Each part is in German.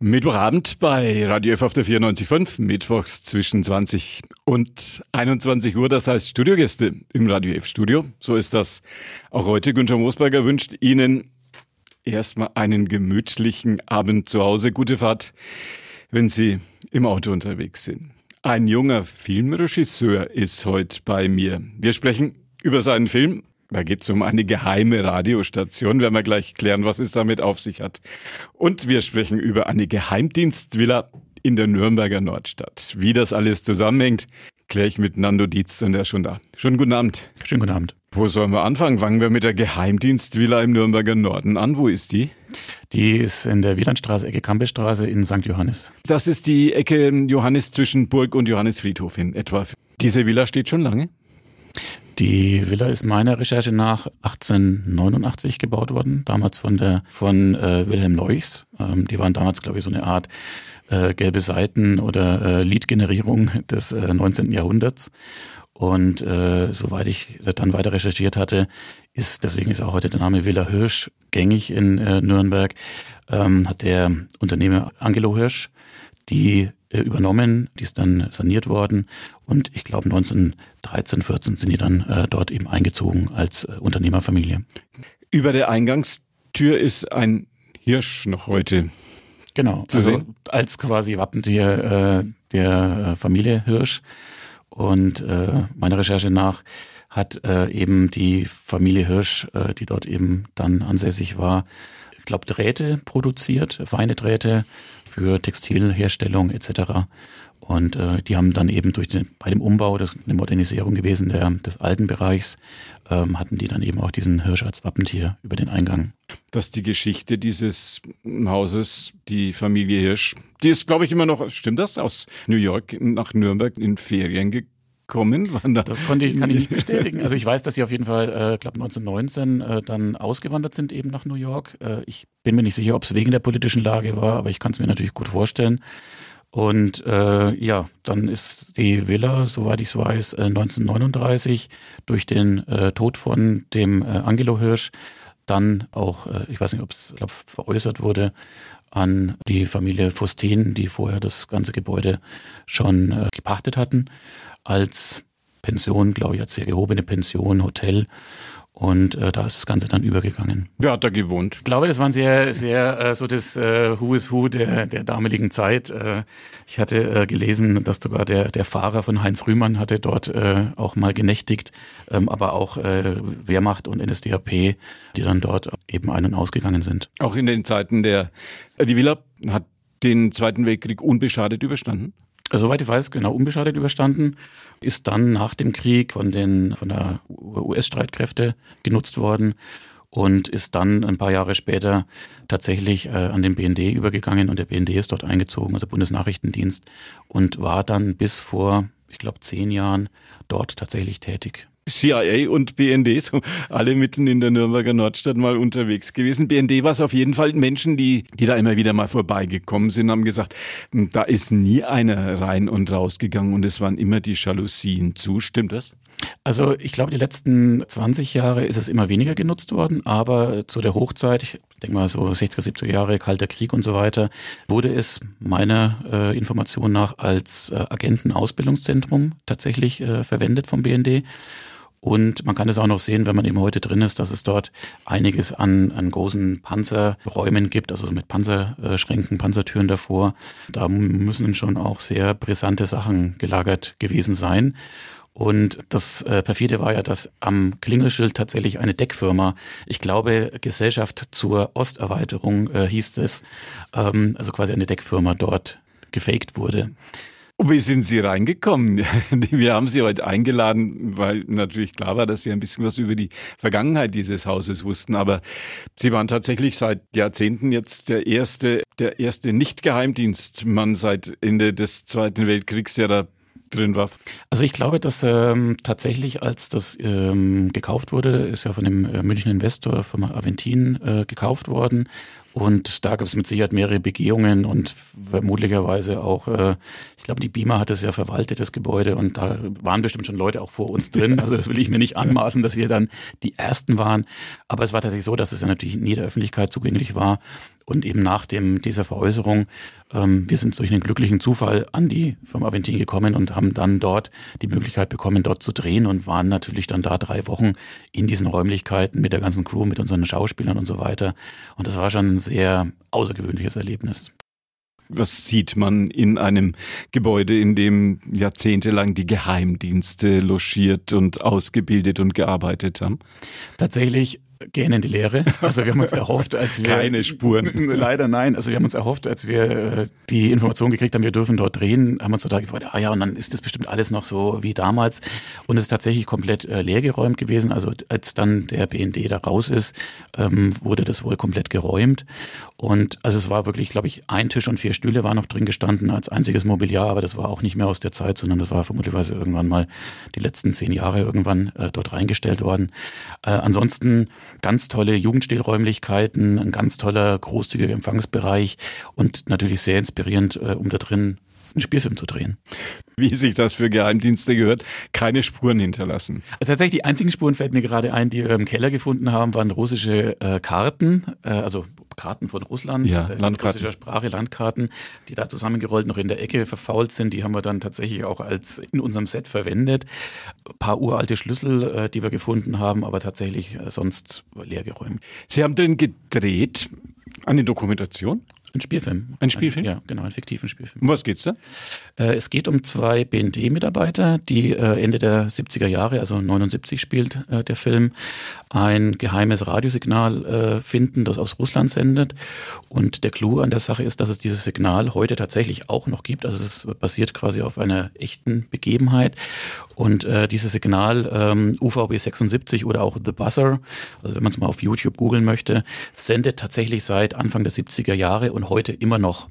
Mittwochabend bei Radio F auf der 94.5, mittwochs zwischen 20 und 21 Uhr, das heißt Studiogäste im Radio F Studio. So ist das auch heute. Günther Moosberger wünscht Ihnen erstmal einen gemütlichen Abend zu Hause. Gute Fahrt, wenn Sie im Auto unterwegs sind. Ein junger Filmregisseur ist heute bei mir. Wir sprechen über seinen Film da geht es um eine geheime Radiostation. Werden wir gleich klären, was es damit auf sich hat. Und wir sprechen über eine Geheimdienstvilla in der Nürnberger Nordstadt. Wie das alles zusammenhängt, kläre ich mit Nando Dietz und er ist schon da. Schönen guten Abend. Schönen guten Abend. Wo sollen wir anfangen? Fangen wir mit der Geheimdienstvilla im Nürnberger Norden an. Wo ist die? Die ist in der Wielandstraße, Ecke Kampestraße in St. Johannes. Das ist die Ecke Johannes zwischen Burg und Johannesfriedhof in etwa. Diese Villa steht schon lange? Die Villa ist meiner Recherche nach 1889 gebaut worden, damals von der von äh, Wilhelm Leuchs. Ähm, die waren damals, glaube ich, so eine Art äh, gelbe Seiten oder äh, Lead-Generierung des äh, 19. Jahrhunderts. Und äh, soweit ich dann weiter recherchiert hatte, ist, deswegen ist auch heute der Name Villa Hirsch gängig in äh, Nürnberg, ähm, hat der Unternehmer Angelo Hirsch die übernommen, die ist dann saniert worden und ich glaube 1913, 14 sind die dann äh, dort eben eingezogen als äh, Unternehmerfamilie. Über der Eingangstür ist ein Hirsch noch heute. Genau, zu also sehen. als quasi Wappentier äh, der äh, Familie Hirsch. Und äh, meiner Recherche nach hat äh, eben die Familie Hirsch, äh, die dort eben dann ansässig war, ich glaube, Drähte produziert, feine Drähte für Textilherstellung etc. Und äh, die haben dann eben durch den, bei dem Umbau, das eine Modernisierung gewesen der, des alten Bereichs, ähm, hatten die dann eben auch diesen Hirsch als Wappentier über den Eingang. Dass die Geschichte dieses Hauses, die Familie Hirsch, die ist, glaube ich, immer noch, stimmt das, aus New York nach Nürnberg in Ferien gekommen? Kommen? Da das konnte ich, kann ich nicht bestätigen. Also ich weiß, dass sie auf jeden Fall, äh, glaube 1919 äh, dann ausgewandert sind eben nach New York. Äh, ich bin mir nicht sicher, ob es wegen der politischen Lage war, aber ich kann es mir natürlich gut vorstellen. Und äh, ja, dann ist die Villa, soweit ich es weiß, äh, 1939 durch den äh, Tod von dem äh, Angelo Hirsch dann auch, äh, ich weiß nicht, ob es veräußert wurde, an die Familie Fustin, die vorher das ganze Gebäude schon äh, gepachtet hatten als Pension, glaube ich, als sehr gehobene Pension, Hotel. Und äh, da ist das Ganze dann übergegangen. Wer hat da gewohnt? Ich glaube, das waren sehr, sehr äh, so das äh, Who is Who der, der damaligen Zeit. Äh, ich hatte äh, gelesen, dass sogar der, der Fahrer von Heinz Rühmann hatte dort äh, auch mal genächtigt, ähm, aber auch äh, Wehrmacht und NSDAP, die dann dort eben ein- und ausgegangen sind. Auch in den Zeiten der, äh, die Villa hat den Zweiten Weltkrieg unbeschadet überstanden? Soweit ich weiß, genau unbeschadet überstanden, ist dann nach dem Krieg von den von der US-Streitkräfte genutzt worden und ist dann ein paar Jahre später tatsächlich äh, an den BND übergegangen und der BND ist dort eingezogen, also Bundesnachrichtendienst und war dann bis vor, ich glaube, zehn Jahren dort tatsächlich tätig. CIA und BND, so alle mitten in der Nürnberger Nordstadt mal unterwegs gewesen. BND war es auf jeden Fall. Menschen, die, die da immer wieder mal vorbeigekommen sind, haben gesagt, hm, da ist nie einer rein und rausgegangen und es waren immer die Jalousien zu. Stimmt das? Also ich glaube, die letzten 20 Jahre ist es immer weniger genutzt worden, aber zu der Hochzeit, ich denke mal so 60er, 70er Jahre, Kalter Krieg und so weiter, wurde es meiner äh, Information nach als äh, Agentenausbildungszentrum tatsächlich äh, verwendet vom BND. Und man kann es auch noch sehen, wenn man eben heute drin ist, dass es dort einiges an, an großen Panzerräumen gibt, also mit Panzerschränken, Panzertüren davor. Da müssen schon auch sehr brisante Sachen gelagert gewesen sein. Und das äh, perfide war ja, dass am Klingelschild tatsächlich eine Deckfirma, ich glaube Gesellschaft zur Osterweiterung äh, hieß es, ähm, also quasi eine Deckfirma dort gefaked wurde. Und wie sind Sie reingekommen? Wir haben Sie heute eingeladen, weil natürlich klar war, dass Sie ein bisschen was über die Vergangenheit dieses Hauses wussten. Aber Sie waren tatsächlich seit Jahrzehnten jetzt der erste, der erste Nicht-Geheimdienstmann seit Ende des Zweiten Weltkriegs, der da drin war. Also ich glaube, dass ähm, tatsächlich, als das ähm, gekauft wurde, ist ja von dem äh, Münchner Investor, von Aventin, äh, gekauft worden Und da gab es mit Sicherheit mehrere Begehungen und vermutlicherweise auch, äh, ich glaube, die Beamer hat es ja verwaltet, das Gebäude, und da waren bestimmt schon Leute auch vor uns drin. Also das will ich mir nicht anmaßen, dass wir dann die Ersten waren. Aber es war tatsächlich so, dass es ja natürlich nie der Öffentlichkeit zugänglich war. Und eben nach dem, dieser Veräußerung, ähm, wir sind durch einen glücklichen Zufall an die Firma Aventin gekommen und haben dann dort die Möglichkeit bekommen, dort zu drehen und waren natürlich dann da drei Wochen in diesen Räumlichkeiten mit der ganzen Crew, mit unseren Schauspielern und so weiter. Und das war schon ein sehr außergewöhnliches Erlebnis. Was sieht man in einem Gebäude, in dem jahrzehntelang die Geheimdienste logiert und ausgebildet und gearbeitet haben? Tatsächlich gehen in die Leere. Also wir haben uns erhofft, als wir keine Spuren. Leider nein. Also wir haben uns erhofft, als wir äh, die Information gekriegt haben, wir dürfen dort drehen, haben uns total gefreut. Ah ja, und dann ist das bestimmt alles noch so wie damals. Und es ist tatsächlich komplett äh, leergeräumt gewesen. Also als dann der BND da raus ist, ähm, wurde das wohl komplett geräumt. Und also es war wirklich, glaube ich, ein Tisch und vier Stühle waren noch drin gestanden als einziges Mobiliar, aber das war auch nicht mehr aus der Zeit, sondern das war vermutlich irgendwann mal die letzten zehn Jahre irgendwann äh, dort reingestellt worden. Äh, ansonsten ganz tolle Jugendstilräumlichkeiten, ein ganz toller großzügiger Empfangsbereich und natürlich sehr inspirierend, äh, um da drin einen Spielfilm zu drehen. Wie sich das für Geheimdienste gehört, keine Spuren hinterlassen. Also tatsächlich die einzigen Spuren fällt mir gerade ein, die wir im Keller gefunden haben, waren russische äh, Karten, äh, also Karten von Russland, ja, äh, Landkarten. russischer Sprache, Landkarten, die da zusammengerollt noch in der Ecke verfault sind. Die haben wir dann tatsächlich auch als in unserem Set verwendet. Ein paar uralte Schlüssel, äh, die wir gefunden haben, aber tatsächlich äh, sonst leergeräumt. Sie haben den gedreht? Eine Dokumentation? Ein Spielfilm. Ein Spielfilm? Ein, ja, genau, ein fiktiven Spielfilm. Um was geht's da? Äh, es geht um zwei BND-Mitarbeiter, die äh, Ende der 70er Jahre, also 79 spielt äh, der Film, ein geheimes Radiosignal äh, finden, das aus Russland sendet. Und der Clou an der Sache ist, dass es dieses Signal heute tatsächlich auch noch gibt. Also es basiert quasi auf einer echten Begebenheit. Und äh, dieses Signal ähm, UVB 76 oder auch The Buzzer, also wenn man es mal auf YouTube googeln möchte, sendet tatsächlich seit Anfang der 70er Jahre und heute immer noch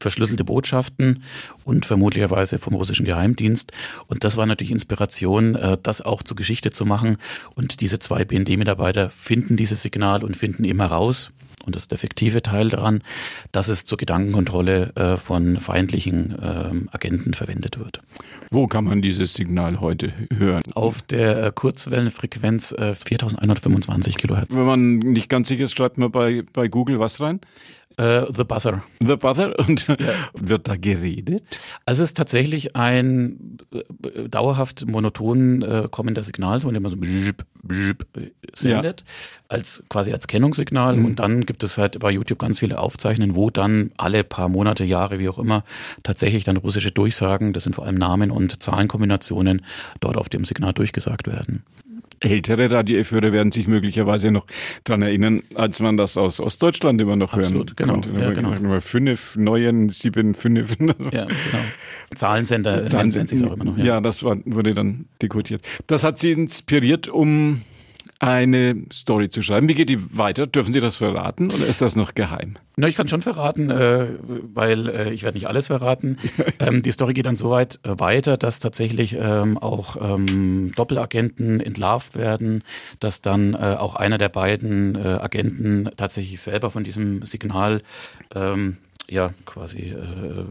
verschlüsselte Botschaften und vermutlicherweise vom russischen Geheimdienst. Und das war natürlich Inspiration, äh, das auch zur Geschichte zu machen. Und diese zwei BND-Mitarbeiter finden dieses Signal und finden eben heraus, und das ist der fiktive Teil daran, dass es zur Gedankenkontrolle äh, von feindlichen äh, Agenten verwendet wird. Wo kann man dieses Signal heute hören? Auf der äh, Kurzwellenfrequenz äh, 4125 Kilohertz. Wenn man nicht ganz sicher ist, schreibt man bei, bei Google was rein? Uh, The Buzzer. The Buzzer? Und ja. wird da geredet? Also es ist tatsächlich ein äh, dauerhaft monoton äh, kommender Signalton, der man so bzip, bzip sendet, ja. als quasi als Kennungssignal. Mhm. Und dann gibt es halt bei YouTube ganz viele Aufzeichnungen, wo dann alle paar Monate, Jahre, wie auch immer, tatsächlich dann russische Durchsagen, das sind vor allem Namen und Zahlenkombinationen, dort auf dem Signal durchgesagt werden. Ältere Radio-F-Hörer werden sich möglicherweise noch daran erinnern, als man das aus Ostdeutschland immer noch Absolut, hören genau, konnte. Ja, genau. Gesagt, fünf, neuen, sieben, fünf. Ja, genau. Zahlensender Zahlen nennt sich auch immer noch. Ja, ja das war, wurde dann dekodiert. Das hat Sie inspiriert, um eine Story zu schreiben. Wie geht die weiter? Dürfen Sie das verraten oder ist das noch geheim? Na, ich kann schon verraten, äh, weil äh, ich werde nicht alles verraten. ähm, die Story geht dann so weit äh, weiter, dass tatsächlich ähm, auch ähm, Doppelagenten entlarvt werden, dass dann äh, auch einer der beiden äh, Agenten tatsächlich selber von diesem Signal ähm, ja quasi äh,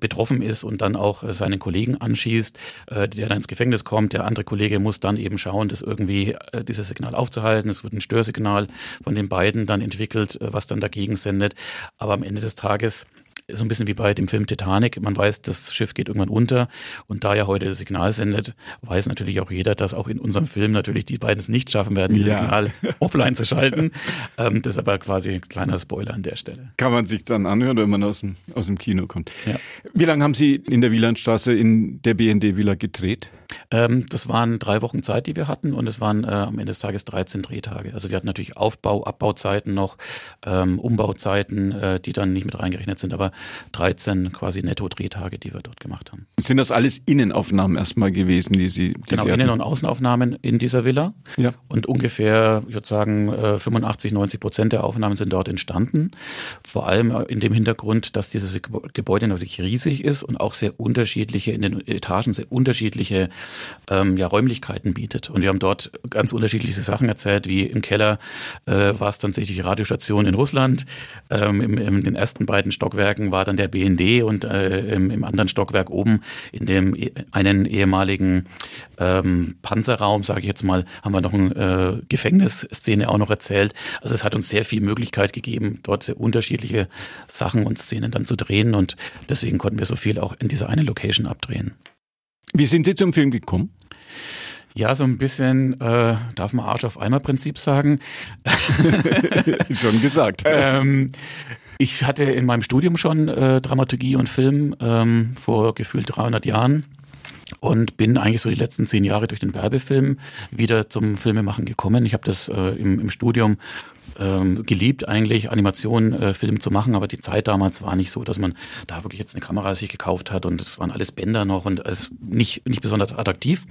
betroffen ist und dann auch äh, seinen Kollegen anschießt, äh, der dann ins Gefängnis kommt. Der andere Kollege muss dann eben schauen, das irgendwie äh, dieses Signal aufzuhalten. Es wird ein Störsignal von den beiden dann entwickelt, was dann dagegen sendet. Aber am Ende des Tages so ein bisschen wie bei dem Film Titanic. Man weiß, das Schiff geht irgendwann unter. Und da ja heute das Signal sendet, weiß natürlich auch jeder, dass auch in unserem Film natürlich die beiden es nicht schaffen werden, ja. Signal offline zu schalten. Ähm, das ist aber quasi ein kleiner Spoiler an der Stelle. Kann man sich dann anhören, wenn man aus dem, aus dem Kino kommt. Ja. Wie lange haben Sie in der Wielandstraße in der BND Villa gedreht? Ähm, das waren drei Wochen Zeit, die wir hatten und es waren äh, am Ende des Tages 13 Drehtage. Also wir hatten natürlich Aufbau, Abbauzeiten noch, ähm, Umbauzeiten, äh, die dann nicht mit reingerechnet sind. Aber 13 quasi Netto-Drehtage, die wir dort gemacht haben. Sind das alles Innenaufnahmen erstmal gewesen, die Sie? Die genau, Sie Innen- und Außenaufnahmen in dieser Villa. Ja. Und ungefähr, ich würde sagen, 85, 90 Prozent der Aufnahmen sind dort entstanden. Vor allem in dem Hintergrund, dass dieses Gebäude natürlich riesig ist und auch sehr unterschiedliche, in den Etagen sehr unterschiedliche ähm, ja, Räumlichkeiten bietet. Und wir haben dort ganz unterschiedliche Sachen erzählt, wie im Keller äh, war es tatsächlich die Radiostation in Russland, ähm, im, in den ersten beiden Stockwerken war dann der BND und äh, im, im anderen Stockwerk oben in dem e, einen ehemaligen ähm, Panzerraum, sage ich jetzt mal, haben wir noch eine äh, Gefängnisszene auch noch erzählt. Also es hat uns sehr viel Möglichkeit gegeben, dort sehr unterschiedliche Sachen und Szenen dann zu drehen und deswegen konnten wir so viel auch in dieser einen Location abdrehen. Wie sind Sie zum Film gekommen? Ja, so ein bisschen, äh, darf man Arsch auf Eimer Prinzip sagen. schon gesagt. ähm, ich hatte in meinem Studium schon äh, Dramaturgie und Film ähm, vor gefühlt 300 Jahren und bin eigentlich so die letzten zehn Jahre durch den Werbefilm wieder zum Filmemachen gekommen. Ich habe das äh, im, im Studium ähm, geliebt, eigentlich Animation, äh, Film zu machen, aber die Zeit damals war nicht so, dass man da wirklich jetzt eine Kamera sich gekauft hat und es waren alles Bänder noch und es nicht, nicht besonders attraktiv.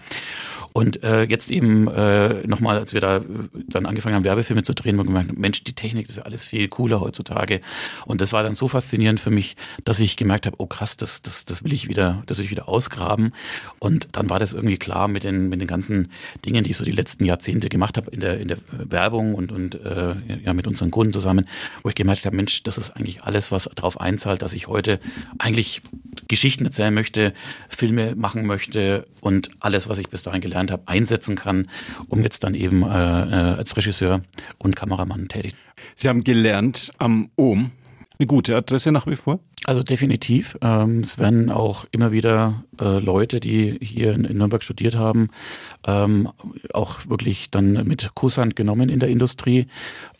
Und äh, jetzt eben äh, nochmal, als wir da äh, dann angefangen haben, Werbefilme zu drehen, haben wir gemerkt, Mensch, die Technik ist alles viel cooler heutzutage. Und das war dann so faszinierend für mich, dass ich gemerkt habe, oh krass, das, das, das will ich wieder, das will ich wieder ausgraben. Und dann war das irgendwie klar mit den, mit den ganzen Dingen, die ich so die letzten Jahrzehnte gemacht habe in der, in der Werbung und, und äh, ja, mit unseren Kunden zusammen, wo ich gemerkt habe, Mensch, das ist eigentlich alles, was darauf einzahlt, dass ich heute eigentlich Geschichten erzählen möchte, Filme machen möchte und alles, was ich bis dahin gelernt habe, einsetzen kann, um jetzt dann eben äh, äh als Regisseur und Kameramann tätig. Sie haben gelernt am OM. Eine gute Adresse nach wie vor? Also definitiv. Ähm, es werden auch immer wieder äh, Leute, die hier in, in Nürnberg studiert haben, ähm, auch wirklich dann mit Kusshand genommen in der Industrie.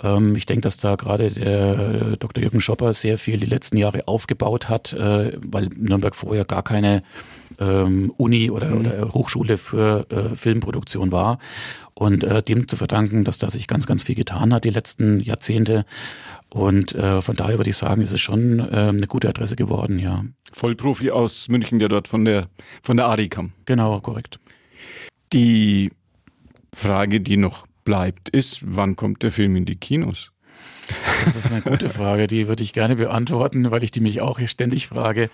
Ähm, ich denke, dass da gerade der Dr. Jürgen Schopper sehr viel die letzten Jahre aufgebaut hat, äh, weil Nürnberg vorher gar keine ähm, Uni oder, mhm. oder Hochschule für äh, Filmproduktion war. Und äh, dem zu verdanken, dass da sich ganz, ganz viel getan hat die letzten Jahrzehnte. Und äh, von daher würde ich sagen, ist es schon äh, eine gute Adresse geworden, ja. Vollprofi aus München, der dort von der von der ADI kam. Genau, korrekt. Die Frage, die noch bleibt, ist, wann kommt der Film in die Kinos? Das ist eine gute Frage, die würde ich gerne beantworten, weil ich die mich auch hier ständig frage.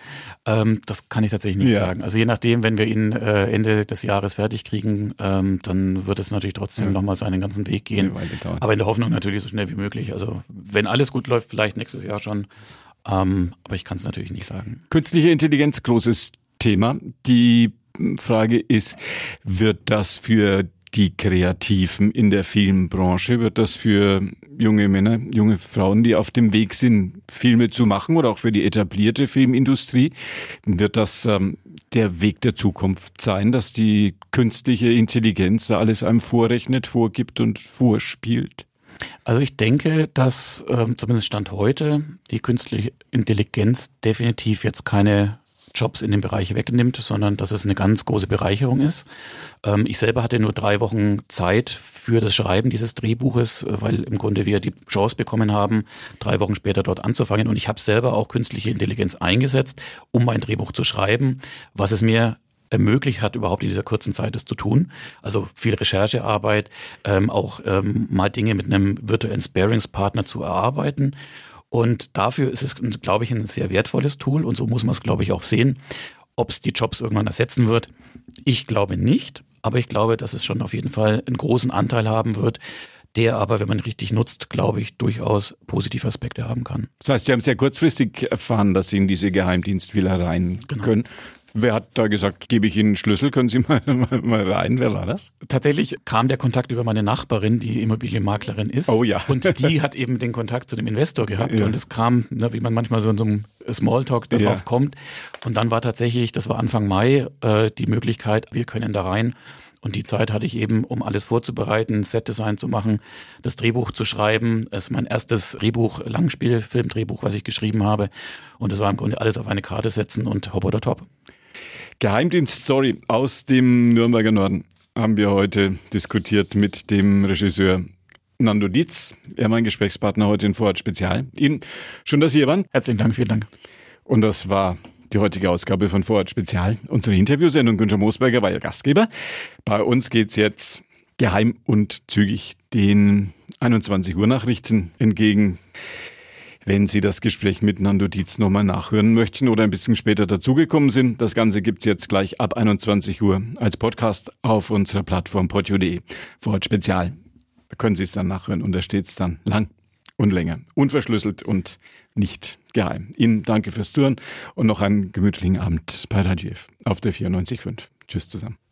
Ähm, das kann ich tatsächlich nicht ja. sagen. Also je nachdem, wenn wir ihn äh, Ende des Jahres fertig kriegen, ähm, dann wird es natürlich trotzdem ja. nochmal seinen ganzen Weg gehen. Aber in der Hoffnung natürlich so schnell wie möglich. Also wenn alles gut läuft, vielleicht nächstes Jahr schon. Ähm, aber ich kann es natürlich nicht sagen. Künstliche Intelligenz, großes Thema. Die Frage ist, wird das für die Kreativen in der Filmbranche? Wird das für junge Männer, junge Frauen, die auf dem Weg sind, Filme zu machen oder auch für die etablierte Filmindustrie, wird das ähm, der Weg der Zukunft sein, dass die künstliche Intelligenz da alles einem vorrechnet, vorgibt und vorspielt? Also ich denke, dass ähm, zumindest Stand heute die künstliche Intelligenz definitiv jetzt keine Jobs in dem Bereich wegnimmt, sondern dass es eine ganz große Bereicherung ist. Ähm, ich selber hatte nur drei Wochen Zeit für das Schreiben dieses Drehbuches, äh, weil im Grunde wir die Chance bekommen haben, drei Wochen später dort anzufangen. Und ich habe selber auch künstliche Intelligenz eingesetzt, um mein Drehbuch zu schreiben, was es mir ermöglicht hat, überhaupt in dieser kurzen Zeit das zu tun. Also viel Recherchearbeit, ähm, auch ähm, mal Dinge mit einem virtuellen Sparingspartner zu erarbeiten. Und dafür ist es, glaube ich, ein sehr wertvolles Tool und so muss man es, glaube ich, auch sehen. Ob es die Jobs irgendwann ersetzen wird, ich glaube nicht, aber ich glaube, dass es schon auf jeden Fall einen großen Anteil haben wird, der aber, wenn man richtig nutzt, glaube ich, durchaus positive Aspekte haben kann. Das heißt, Sie haben sehr kurzfristig erfahren, dass Sie in diese Geheimdienstvilla rein genau. können. Wer hat da gesagt, gebe ich Ihnen einen Schlüssel, können Sie mal, mal, mal, rein? Wer war das? Tatsächlich kam der Kontakt über meine Nachbarin, die Immobilienmaklerin ist. Oh ja. Und die hat eben den Kontakt zu dem Investor gehabt. Ja. Und es kam, ne, wie man manchmal so in so einem Smalltalk darauf ja. kommt. Und dann war tatsächlich, das war Anfang Mai, äh, die Möglichkeit, wir können da rein. Und die Zeit hatte ich eben, um alles vorzubereiten, Setdesign zu machen, das Drehbuch zu schreiben. Es ist mein erstes Drehbuch, Langspielfilmdrehbuch, was ich geschrieben habe. Und es war im Grunde alles auf eine Karte setzen und hopp oder top. Geheimdienst-Story aus dem Nürnberger Norden haben wir heute diskutiert mit dem Regisseur Nando Dietz. Er mein Gesprächspartner heute in Vorort Spezial. Ihnen schön, dass Sie hier waren. Herzlichen Dank, vielen Dank. Und das war die heutige Ausgabe von Vorort Spezial. Unsere Interviewsendung Günther Moosberger war ja Gastgeber. Bei uns geht's jetzt geheim und zügig den 21 Uhr Nachrichten entgegen. Wenn Sie das Gespräch mit Nando Dietz nochmal nachhören möchten oder ein bisschen später dazugekommen sind, das Ganze gibt's jetzt gleich ab 21 Uhr als Podcast auf unserer Plattform podio.de. Vorort Spezial. Da können Sie es dann nachhören und da steht's dann lang und länger. Unverschlüsselt und nicht geheim. Ihnen danke fürs Zuhören und noch einen gemütlichen Abend bei Radio F auf der 94.5. Tschüss zusammen.